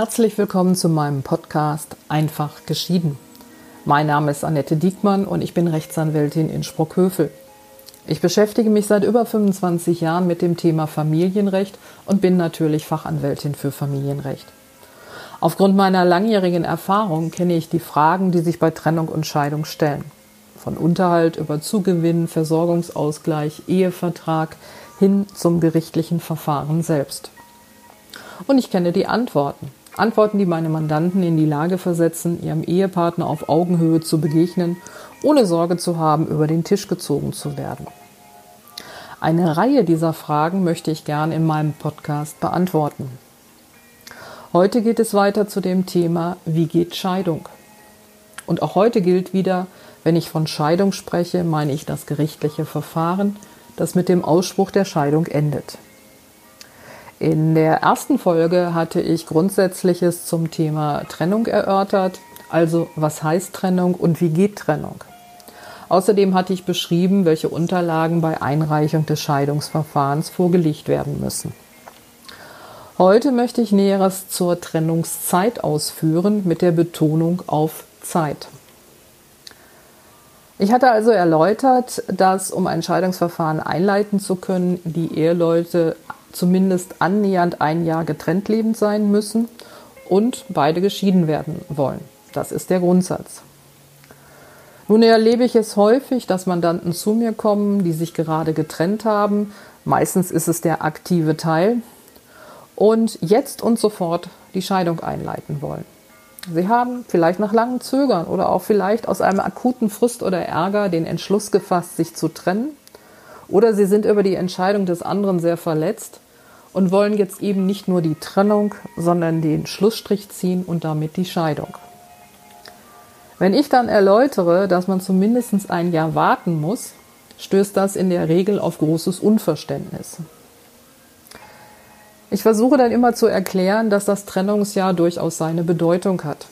Herzlich willkommen zu meinem Podcast Einfach geschieden. Mein Name ist Annette Diekmann und ich bin Rechtsanwältin in Sprockhövel. Ich beschäftige mich seit über 25 Jahren mit dem Thema Familienrecht und bin natürlich Fachanwältin für Familienrecht. Aufgrund meiner langjährigen Erfahrung kenne ich die Fragen, die sich bei Trennung und Scheidung stellen. Von Unterhalt über Zugewinn, Versorgungsausgleich, Ehevertrag hin zum gerichtlichen Verfahren selbst. Und ich kenne die Antworten. Antworten, die meine Mandanten in die Lage versetzen, ihrem Ehepartner auf Augenhöhe zu begegnen, ohne Sorge zu haben, über den Tisch gezogen zu werden. Eine Reihe dieser Fragen möchte ich gern in meinem Podcast beantworten. Heute geht es weiter zu dem Thema, wie geht Scheidung? Und auch heute gilt wieder, wenn ich von Scheidung spreche, meine ich das gerichtliche Verfahren, das mit dem Ausspruch der Scheidung endet. In der ersten Folge hatte ich Grundsätzliches zum Thema Trennung erörtert, also was heißt Trennung und wie geht Trennung. Außerdem hatte ich beschrieben, welche Unterlagen bei Einreichung des Scheidungsverfahrens vorgelegt werden müssen. Heute möchte ich Näheres zur Trennungszeit ausführen mit der Betonung auf Zeit. Ich hatte also erläutert, dass um ein Scheidungsverfahren einleiten zu können, die Eheleute zumindest annähernd ein Jahr getrennt lebend sein müssen und beide geschieden werden wollen. Das ist der Grundsatz. Nun erlebe ich es häufig, dass Mandanten zu mir kommen, die sich gerade getrennt haben. Meistens ist es der aktive Teil und jetzt und sofort die Scheidung einleiten wollen. Sie haben vielleicht nach langem Zögern oder auch vielleicht aus einem akuten Frust oder Ärger den Entschluss gefasst, sich zu trennen. Oder sie sind über die Entscheidung des anderen sehr verletzt und wollen jetzt eben nicht nur die Trennung, sondern den Schlussstrich ziehen und damit die Scheidung. Wenn ich dann erläutere, dass man zumindest ein Jahr warten muss, stößt das in der Regel auf großes Unverständnis. Ich versuche dann immer zu erklären, dass das Trennungsjahr durchaus seine Bedeutung hat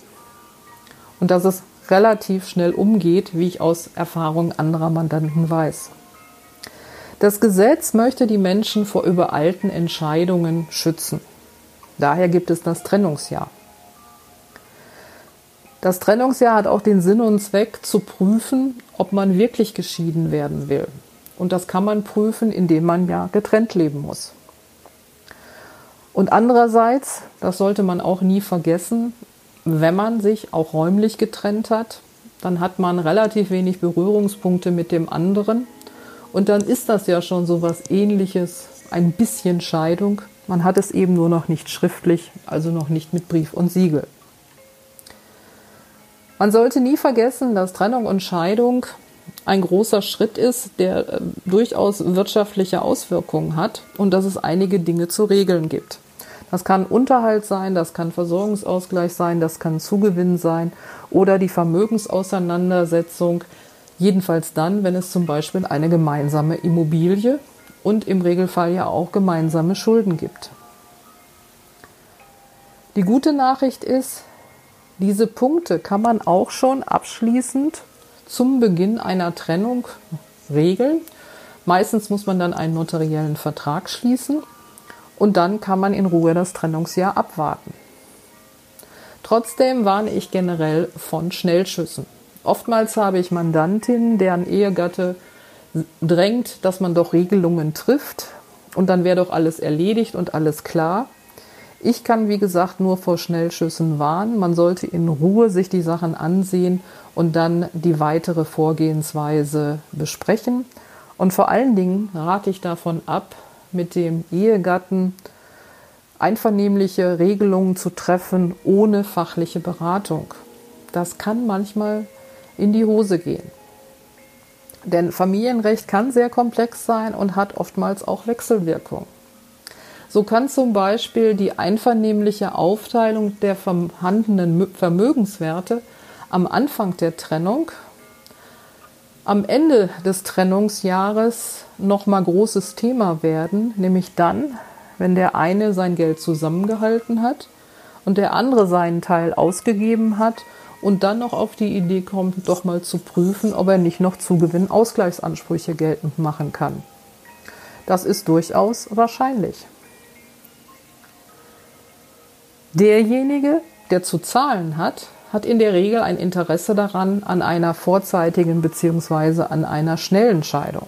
und dass es relativ schnell umgeht, wie ich aus Erfahrung anderer Mandanten weiß. Das Gesetz möchte die Menschen vor übereilten Entscheidungen schützen. Daher gibt es das Trennungsjahr. Das Trennungsjahr hat auch den Sinn und Zweck zu prüfen, ob man wirklich geschieden werden will. Und das kann man prüfen, indem man ja getrennt leben muss. Und andererseits, das sollte man auch nie vergessen, wenn man sich auch räumlich getrennt hat, dann hat man relativ wenig Berührungspunkte mit dem anderen und dann ist das ja schon so was ähnliches, ein bisschen Scheidung. Man hat es eben nur noch nicht schriftlich, also noch nicht mit Brief und Siegel. Man sollte nie vergessen, dass Trennung und Scheidung ein großer Schritt ist, der äh, durchaus wirtschaftliche Auswirkungen hat und dass es einige Dinge zu regeln gibt. Das kann Unterhalt sein, das kann Versorgungsausgleich sein, das kann Zugewinn sein oder die Vermögensauseinandersetzung Jedenfalls dann, wenn es zum Beispiel eine gemeinsame Immobilie und im Regelfall ja auch gemeinsame Schulden gibt. Die gute Nachricht ist, diese Punkte kann man auch schon abschließend zum Beginn einer Trennung regeln. Meistens muss man dann einen notariellen Vertrag schließen und dann kann man in Ruhe das Trennungsjahr abwarten. Trotzdem warne ich generell von Schnellschüssen. Oftmals habe ich Mandantinnen, deren Ehegatte drängt, dass man doch Regelungen trifft und dann wäre doch alles erledigt und alles klar. Ich kann, wie gesagt, nur vor Schnellschüssen warnen. Man sollte in Ruhe sich die Sachen ansehen und dann die weitere Vorgehensweise besprechen. Und vor allen Dingen rate ich davon ab, mit dem Ehegatten einvernehmliche Regelungen zu treffen ohne fachliche Beratung. Das kann manchmal in die Hose gehen. Denn Familienrecht kann sehr komplex sein und hat oftmals auch Wechselwirkungen. So kann zum Beispiel die einvernehmliche Aufteilung der vorhandenen Vermögenswerte am Anfang der Trennung am Ende des Trennungsjahres nochmal großes Thema werden, nämlich dann, wenn der eine sein Geld zusammengehalten hat und der andere seinen Teil ausgegeben hat und dann noch auf die Idee kommt, doch mal zu prüfen, ob er nicht noch Zugewinnausgleichsansprüche geltend machen kann. Das ist durchaus wahrscheinlich. Derjenige, der zu zahlen hat, hat in der Regel ein Interesse daran an einer vorzeitigen bzw. an einer schnellen Scheidung.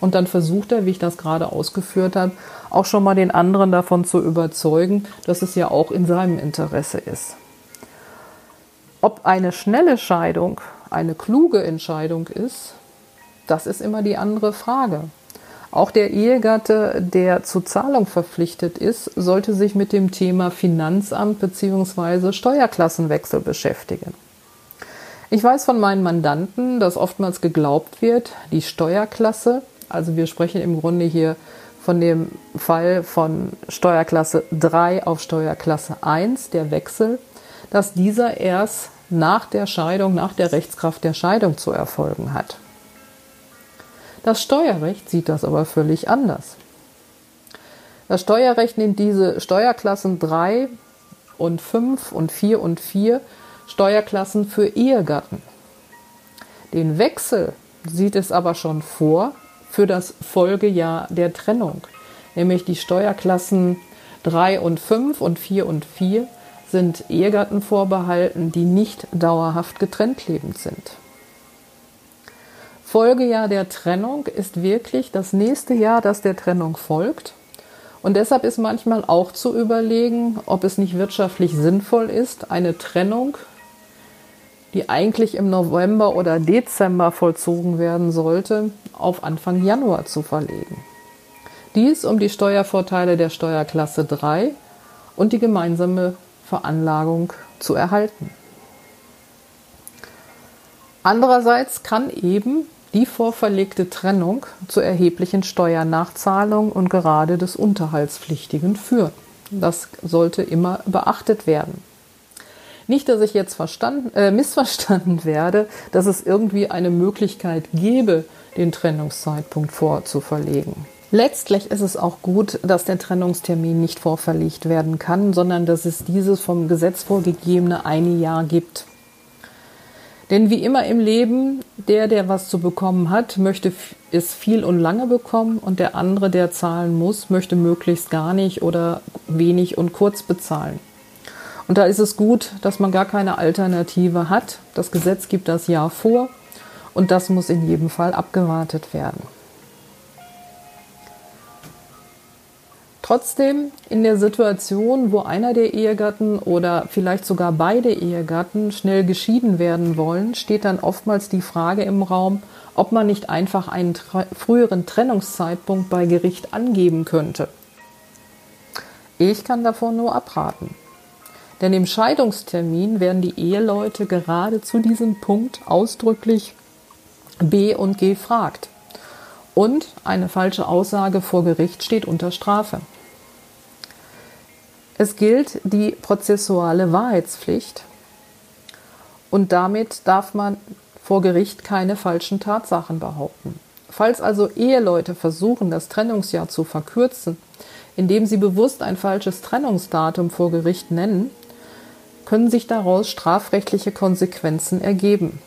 Und dann versucht er, wie ich das gerade ausgeführt habe, auch schon mal den anderen davon zu überzeugen, dass es ja auch in seinem Interesse ist. Ob eine schnelle Scheidung eine kluge Entscheidung ist, das ist immer die andere Frage. Auch der Ehegatte, der zur Zahlung verpflichtet ist, sollte sich mit dem Thema Finanzamt bzw. Steuerklassenwechsel beschäftigen. Ich weiß von meinen Mandanten, dass oftmals geglaubt wird, die Steuerklasse, also wir sprechen im Grunde hier von dem Fall von Steuerklasse 3 auf Steuerklasse 1, der Wechsel, dass dieser erst nach der Scheidung, nach der Rechtskraft der Scheidung zu erfolgen hat. Das Steuerrecht sieht das aber völlig anders. Das Steuerrecht nimmt diese Steuerklassen 3 und 5 und 4 und 4 Steuerklassen für Ehegatten. Den Wechsel sieht es aber schon vor für das Folgejahr der Trennung, nämlich die Steuerklassen 3 und 5 und 4 und 4 sind Ehegatten vorbehalten, die nicht dauerhaft getrennt lebend sind. Folgejahr der Trennung ist wirklich das nächste Jahr, das der Trennung folgt. Und deshalb ist manchmal auch zu überlegen, ob es nicht wirtschaftlich sinnvoll ist, eine Trennung, die eigentlich im November oder Dezember vollzogen werden sollte, auf Anfang Januar zu verlegen. Dies um die Steuervorteile der Steuerklasse 3 und die gemeinsame Veranlagung zu erhalten. Andererseits kann eben die vorverlegte Trennung zu erheblichen Steuernachzahlungen und gerade des Unterhaltspflichtigen führen. Das sollte immer beachtet werden. Nicht, dass ich jetzt äh, missverstanden werde, dass es irgendwie eine Möglichkeit gäbe, den Trennungszeitpunkt vorzuverlegen. Letztlich ist es auch gut, dass der Trennungstermin nicht vorverlegt werden kann, sondern dass es dieses vom Gesetz vorgegebene eine Jahr gibt. Denn wie immer im Leben, der, der was zu bekommen hat, möchte es viel und lange bekommen und der andere, der zahlen muss, möchte möglichst gar nicht oder wenig und kurz bezahlen. Und da ist es gut, dass man gar keine Alternative hat. Das Gesetz gibt das Jahr vor und das muss in jedem Fall abgewartet werden. Trotzdem in der Situation, wo einer der Ehegatten oder vielleicht sogar beide Ehegatten schnell geschieden werden wollen, steht dann oftmals die Frage im Raum, ob man nicht einfach einen früheren Trennungszeitpunkt bei Gericht angeben könnte. Ich kann davon nur abraten. Denn im Scheidungstermin werden die Eheleute gerade zu diesem Punkt ausdrücklich B und G fragt. Und eine falsche Aussage vor Gericht steht unter Strafe. Es gilt die prozessuale Wahrheitspflicht und damit darf man vor Gericht keine falschen Tatsachen behaupten. Falls also Eheleute versuchen, das Trennungsjahr zu verkürzen, indem sie bewusst ein falsches Trennungsdatum vor Gericht nennen, können sich daraus strafrechtliche Konsequenzen ergeben.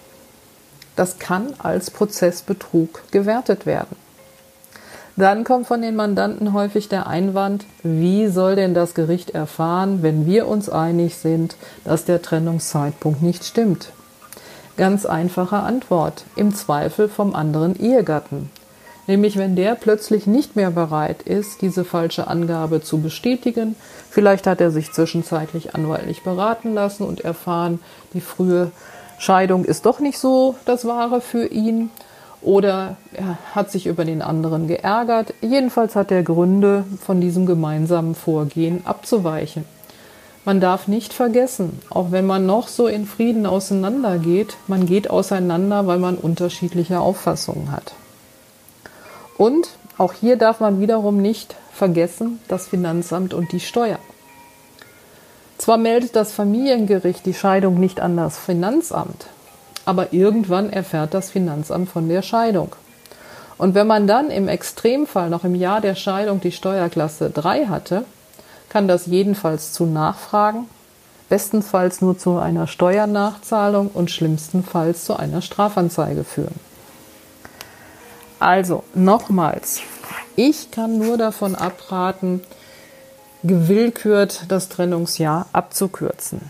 Das kann als Prozessbetrug gewertet werden. Dann kommt von den Mandanten häufig der Einwand, wie soll denn das Gericht erfahren, wenn wir uns einig sind, dass der Trennungszeitpunkt nicht stimmt? Ganz einfache Antwort, im Zweifel vom anderen Ehegatten. Nämlich wenn der plötzlich nicht mehr bereit ist, diese falsche Angabe zu bestätigen, vielleicht hat er sich zwischenzeitlich anwaltlich beraten lassen und erfahren, die frühe Scheidung ist doch nicht so das Wahre für ihn oder er hat sich über den anderen geärgert. Jedenfalls hat er Gründe, von diesem gemeinsamen Vorgehen abzuweichen. Man darf nicht vergessen, auch wenn man noch so in Frieden auseinandergeht, man geht auseinander, weil man unterschiedliche Auffassungen hat. Und auch hier darf man wiederum nicht vergessen das Finanzamt und die Steuer. Zwar meldet das Familiengericht die Scheidung nicht an das Finanzamt, aber irgendwann erfährt das Finanzamt von der Scheidung. Und wenn man dann im Extremfall noch im Jahr der Scheidung die Steuerklasse 3 hatte, kann das jedenfalls zu Nachfragen, bestenfalls nur zu einer Steuernachzahlung und schlimmstenfalls zu einer Strafanzeige führen. Also nochmals, ich kann nur davon abraten, gewillkürt das Trennungsjahr abzukürzen.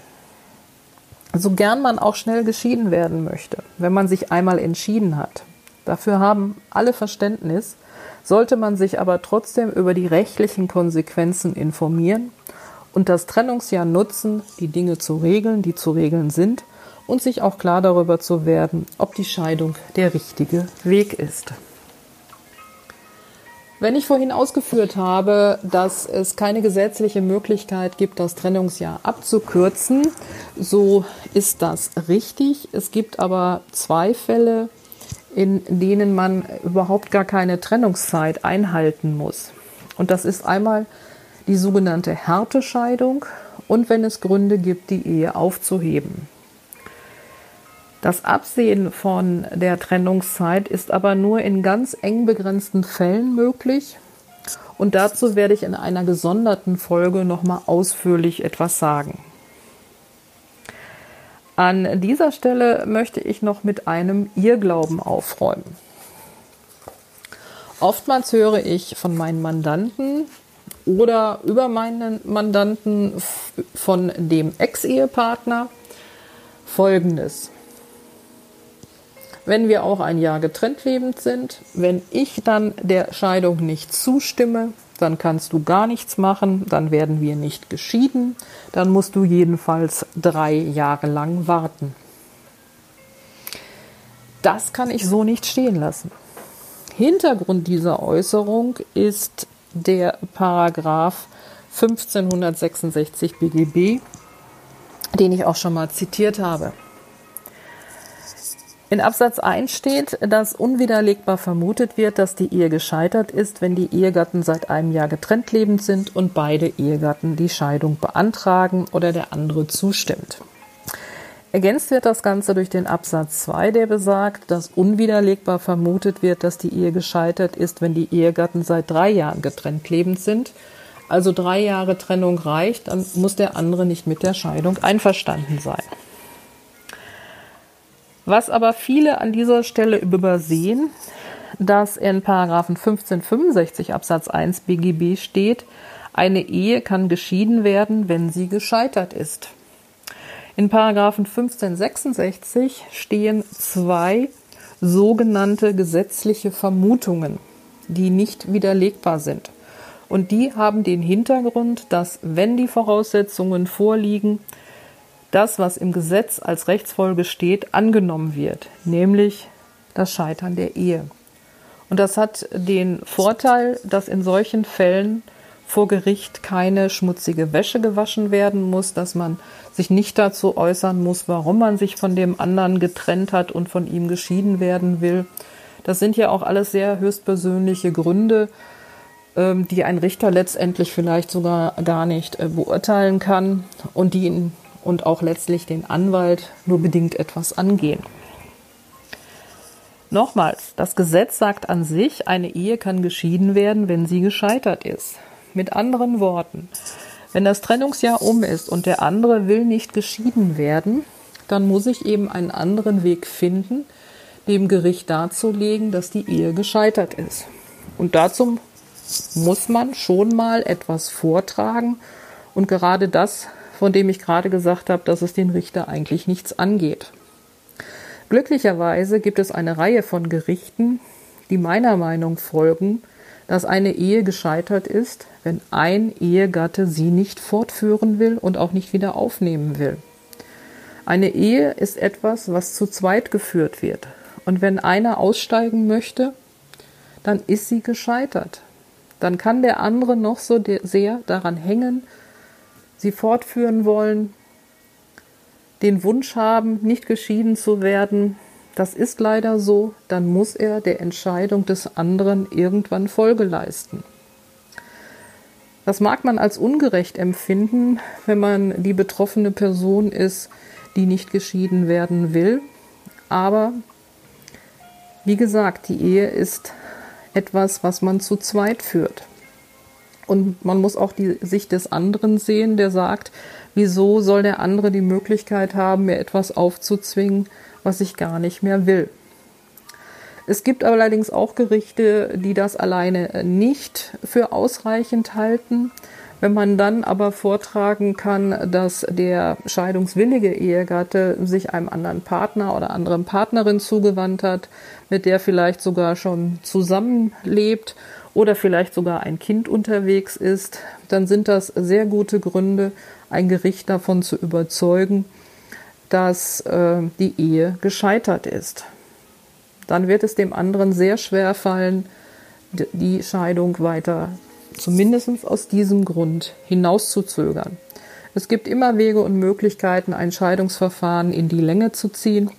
So gern man auch schnell geschieden werden möchte, wenn man sich einmal entschieden hat. Dafür haben alle Verständnis, sollte man sich aber trotzdem über die rechtlichen Konsequenzen informieren und das Trennungsjahr nutzen, die Dinge zu regeln, die zu regeln sind, und sich auch klar darüber zu werden, ob die Scheidung der richtige Weg ist. Wenn ich vorhin ausgeführt habe, dass es keine gesetzliche Möglichkeit gibt, das Trennungsjahr abzukürzen, so ist das richtig. Es gibt aber zwei Fälle, in denen man überhaupt gar keine Trennungszeit einhalten muss. Und das ist einmal die sogenannte Härtescheidung und wenn es Gründe gibt, die Ehe aufzuheben. Das Absehen von der Trennungszeit ist aber nur in ganz eng begrenzten Fällen möglich. Und dazu werde ich in einer gesonderten Folge nochmal ausführlich etwas sagen. An dieser Stelle möchte ich noch mit einem Irrglauben aufräumen. Oftmals höre ich von meinen Mandanten oder über meinen Mandanten von dem Ex-Ehepartner Folgendes. Wenn wir auch ein Jahr getrennt lebend sind, wenn ich dann der Scheidung nicht zustimme, dann kannst du gar nichts machen, dann werden wir nicht geschieden, dann musst du jedenfalls drei Jahre lang warten. Das kann ich so nicht stehen lassen. Hintergrund dieser Äußerung ist der Paragraph 1566 BGB, den ich auch schon mal zitiert habe. In Absatz 1 steht, dass unwiderlegbar vermutet wird, dass die Ehe gescheitert ist, wenn die Ehegatten seit einem Jahr getrennt lebend sind und beide Ehegatten die Scheidung beantragen oder der andere zustimmt. Ergänzt wird das Ganze durch den Absatz 2, der besagt, dass unwiderlegbar vermutet wird, dass die Ehe gescheitert ist, wenn die Ehegatten seit drei Jahren getrennt lebend sind. Also drei Jahre Trennung reicht, dann muss der andere nicht mit der Scheidung einverstanden sein. Was aber viele an dieser Stelle übersehen, dass in Paragraphen 1565 Absatz 1 BGB steht, eine Ehe kann geschieden werden, wenn sie gescheitert ist. In Paragraphen 1566 stehen zwei sogenannte gesetzliche Vermutungen, die nicht widerlegbar sind. Und die haben den Hintergrund, dass wenn die Voraussetzungen vorliegen, das, was im Gesetz als Rechtsfolge steht, angenommen wird, nämlich das Scheitern der Ehe. Und das hat den Vorteil, dass in solchen Fällen vor Gericht keine schmutzige Wäsche gewaschen werden muss, dass man sich nicht dazu äußern muss, warum man sich von dem anderen getrennt hat und von ihm geschieden werden will. Das sind ja auch alles sehr höchstpersönliche Gründe, ähm, die ein Richter letztendlich vielleicht sogar gar nicht äh, beurteilen kann und die in und auch letztlich den Anwalt nur bedingt etwas angehen. Nochmals, das Gesetz sagt an sich, eine Ehe kann geschieden werden, wenn sie gescheitert ist. Mit anderen Worten, wenn das Trennungsjahr um ist und der andere will nicht geschieden werden, dann muss ich eben einen anderen Weg finden, dem Gericht darzulegen, dass die Ehe gescheitert ist. Und dazu muss man schon mal etwas vortragen. Und gerade das von dem ich gerade gesagt habe, dass es den Richter eigentlich nichts angeht. Glücklicherweise gibt es eine Reihe von Gerichten, die meiner Meinung folgen, dass eine Ehe gescheitert ist, wenn ein Ehegatte sie nicht fortführen will und auch nicht wieder aufnehmen will. Eine Ehe ist etwas, was zu zweit geführt wird. Und wenn einer aussteigen möchte, dann ist sie gescheitert. Dann kann der andere noch so sehr daran hängen, sie fortführen wollen, den Wunsch haben, nicht geschieden zu werden, das ist leider so, dann muss er der Entscheidung des anderen irgendwann Folge leisten. Das mag man als ungerecht empfinden, wenn man die betroffene Person ist, die nicht geschieden werden will. Aber wie gesagt, die Ehe ist etwas, was man zu zweit führt. Und man muss auch die Sicht des anderen sehen, der sagt, wieso soll der andere die Möglichkeit haben, mir etwas aufzuzwingen, was ich gar nicht mehr will. Es gibt allerdings auch Gerichte, die das alleine nicht für ausreichend halten, Wenn man dann aber vortragen kann, dass der scheidungswillige Ehegatte sich einem anderen Partner oder anderen Partnerin zugewandt hat, mit der vielleicht sogar schon zusammenlebt oder vielleicht sogar ein Kind unterwegs ist, dann sind das sehr gute Gründe, ein Gericht davon zu überzeugen, dass äh, die Ehe gescheitert ist. Dann wird es dem anderen sehr schwer fallen, die Scheidung weiter zumindest aus diesem Grund hinauszuzögern. Es gibt immer Wege und Möglichkeiten, ein Scheidungsverfahren in die Länge zu ziehen.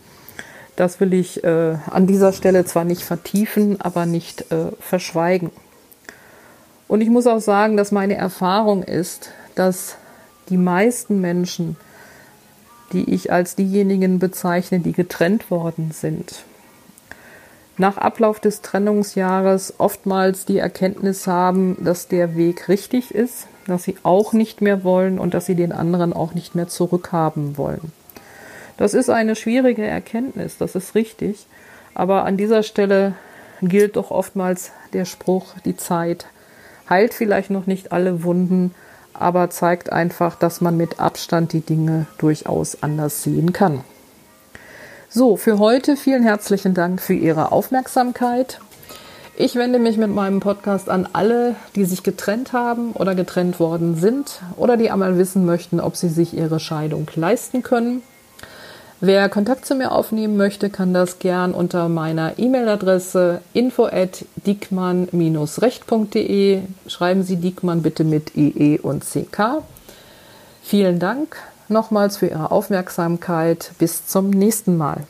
Das will ich äh, an dieser Stelle zwar nicht vertiefen, aber nicht äh, verschweigen. Und ich muss auch sagen, dass meine Erfahrung ist, dass die meisten Menschen, die ich als diejenigen bezeichne, die getrennt worden sind, nach Ablauf des Trennungsjahres oftmals die Erkenntnis haben, dass der Weg richtig ist, dass sie auch nicht mehr wollen und dass sie den anderen auch nicht mehr zurückhaben wollen. Das ist eine schwierige Erkenntnis, das ist richtig, aber an dieser Stelle gilt doch oftmals der Spruch, die Zeit heilt vielleicht noch nicht alle Wunden, aber zeigt einfach, dass man mit Abstand die Dinge durchaus anders sehen kann. So, für heute vielen herzlichen Dank für Ihre Aufmerksamkeit. Ich wende mich mit meinem Podcast an alle, die sich getrennt haben oder getrennt worden sind oder die einmal wissen möchten, ob sie sich ihre Scheidung leisten können. Wer Kontakt zu mir aufnehmen möchte, kann das gern unter meiner E-Mail-Adresse info at diekmann-recht.de. Schreiben Sie Diekmann bitte mit IE und CK. Vielen Dank nochmals für Ihre Aufmerksamkeit. Bis zum nächsten Mal.